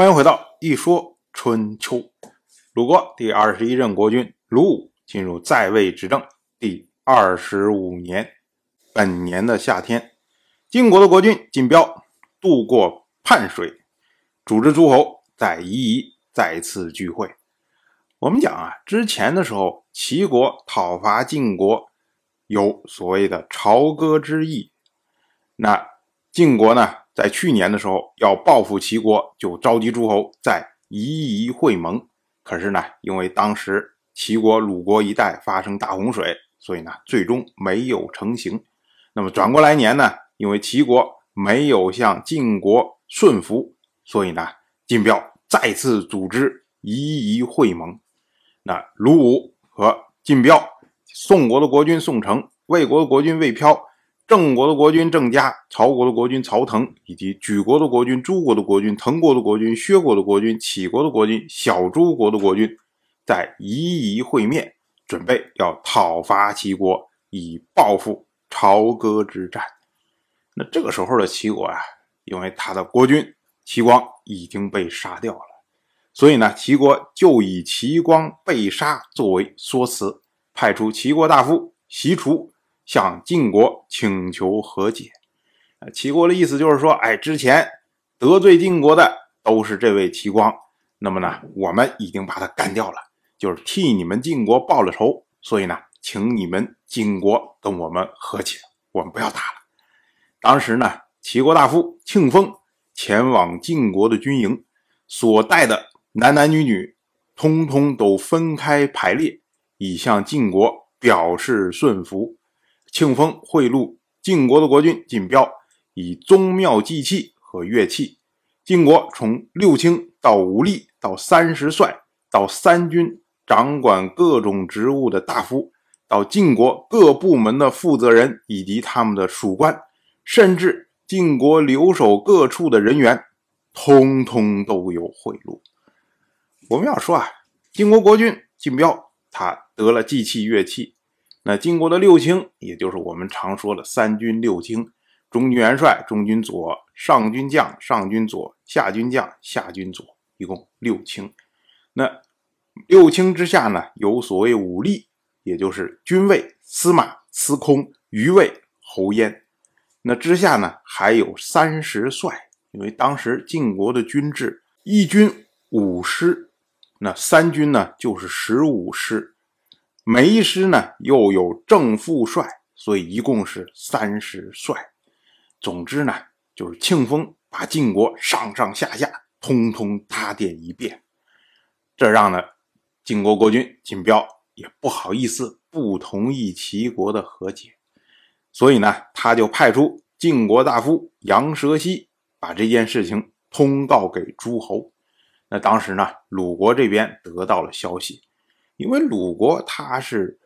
欢迎回到一说春秋。鲁国第二十一任国君鲁武进入在位执政第二十五年，本年的夏天，晋国的国君晋彪渡过泮水，组织诸侯在夷夷再次聚会。我们讲啊，之前的时候，齐国讨伐晋国有所谓的朝歌之意，那晋国呢？在去年的时候，要报复齐国，就召集诸侯在夷夷会盟。可是呢，因为当时齐国鲁国一带发生大洪水，所以呢，最终没有成型。那么转过来年呢，因为齐国没有向晋国顺服，所以呢，晋彪再次组织夷夷会盟。那鲁武和晋彪，宋国的国君宋城，魏国的国君魏飘。郑国的国君郑家，曹国的国君曹腾，以及莒国的国君、诸国的国君、滕国的国君、薛国的国君、杞国的国君、小诸国的国君，在夷夷会面，准备要讨伐齐国，以报复朝歌之战。那这个时候的齐国啊，因为他的国君齐光已经被杀掉了，所以呢，齐国就以齐光被杀作为说辞，派出齐国大夫席除。向晋国请求和解，呃，齐国的意思就是说，哎，之前得罪晋国的都是这位齐光，那么呢，我们已经把他干掉了，就是替你们晋国报了仇，所以呢，请你们晋国跟我们和解，我们不要打了。当时呢，齐国大夫庆丰前往晋国的军营，所带的男男女女，通通都分开排列，以向晋国表示顺服。庆丰贿赂晋国的国君晋彪，以宗庙祭器和乐器。晋国从六卿到五吏到三十帅到三军掌管各种职务的大夫，到晋国各部门的负责人以及他们的属官，甚至晋国留守各处的人员，通通都有贿赂。我们要说啊，晋国国君晋彪，他得了祭器乐器。那晋国的六卿，也就是我们常说的三军六卿：中军元帅、中军左、上军将、上军左、下军将、下军左，一共六卿。那六卿之下呢，有所谓五吏，也就是军尉、司马、司空、余尉、侯焉。那之下呢，还有三十帅，因为当时晋国的军制，一军五师，那三军呢就是十五师。每一师呢又有正副帅，所以一共是三十帅。总之呢，就是庆丰把晋国上上下下通通打点一遍，这让呢晋国国君晋彪也不好意思不同意齐国的和解，所以呢，他就派出晋国大夫杨蛇西把这件事情通告给诸侯。那当时呢，鲁国这边得到了消息。因为鲁国他是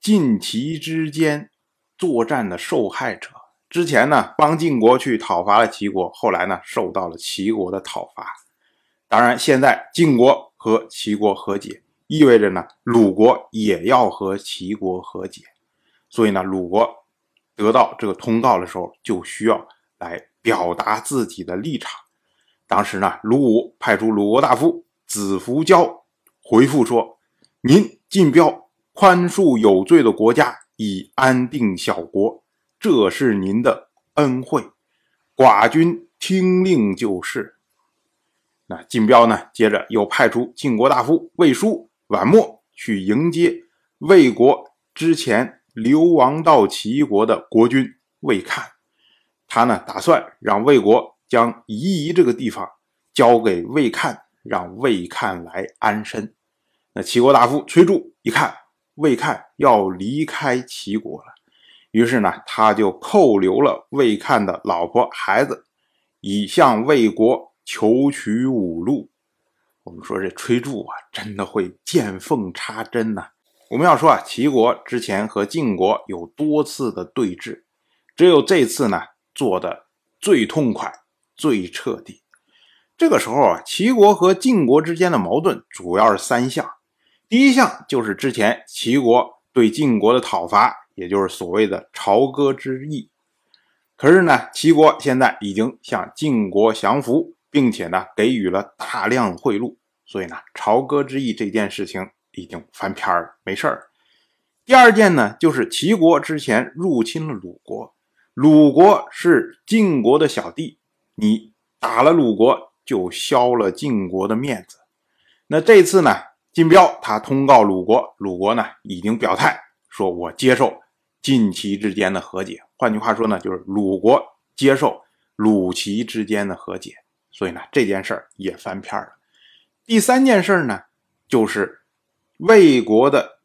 晋齐之间作战的受害者，之前呢帮晋国去讨伐了齐国，后来呢受到了齐国的讨伐。当然，现在晋国和齐国和解，意味着呢鲁国也要和齐国和解。所以呢，鲁国得到这个通告的时候，就需要来表达自己的立场。当时呢，鲁武派出鲁国大夫子服交回复说。您晋标宽恕有罪的国家，以安定小国，这是您的恩惠。寡君听令就是。那晋标呢？接着又派出晋国大夫魏书、宛莫去迎接魏国之前流亡到齐国的国君魏看。他呢，打算让魏国将夷夷这个地方交给魏看，让魏看来安身。齐国大夫崔杼一看魏看要离开齐国了，于是呢，他就扣留了魏看的老婆孩子，以向魏国求取五路。我们说这崔杼啊，真的会见缝插针呐。我们要说啊，齐国之前和晋国有多次的对峙，只有这次呢做的最痛快、最彻底。这个时候啊，齐国和晋国之间的矛盾主要是三项。第一项就是之前齐国对晋国的讨伐，也就是所谓的朝歌之役。可是呢，齐国现在已经向晋国降服，并且呢给予了大量贿赂，所以呢朝歌之役这件事情已经翻篇了，没事儿。第二件呢，就是齐国之前入侵了鲁国，鲁国是晋国的小弟，你打了鲁国就消了晋国的面子。那这次呢，晋彪他通告鲁国，鲁国呢已经表态说，我接受晋齐之间的和解。换句话说呢，就是鲁国接受鲁齐之间的和解。所以呢，这件事儿也翻篇了。第三件事呢，就是魏国的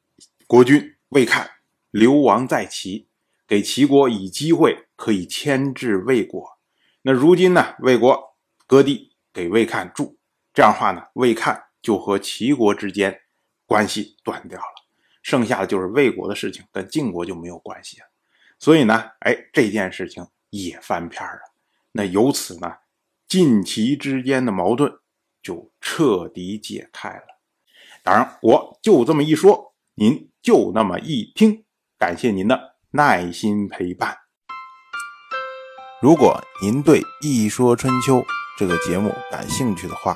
国君。魏看流亡在齐，给齐国以机会可以牵制魏国。那如今呢，魏国割地给魏看住，这样的话呢，魏看就和齐国之间关系断掉了，剩下的就是魏国的事情，跟晋国就没有关系了。所以呢，哎，这件事情也翻篇了。那由此呢，晋齐之间的矛盾就彻底解开了。当然，我就这么一说，您。就那么一听，感谢您的耐心陪伴。如果您对《一说春秋》这个节目感兴趣的话，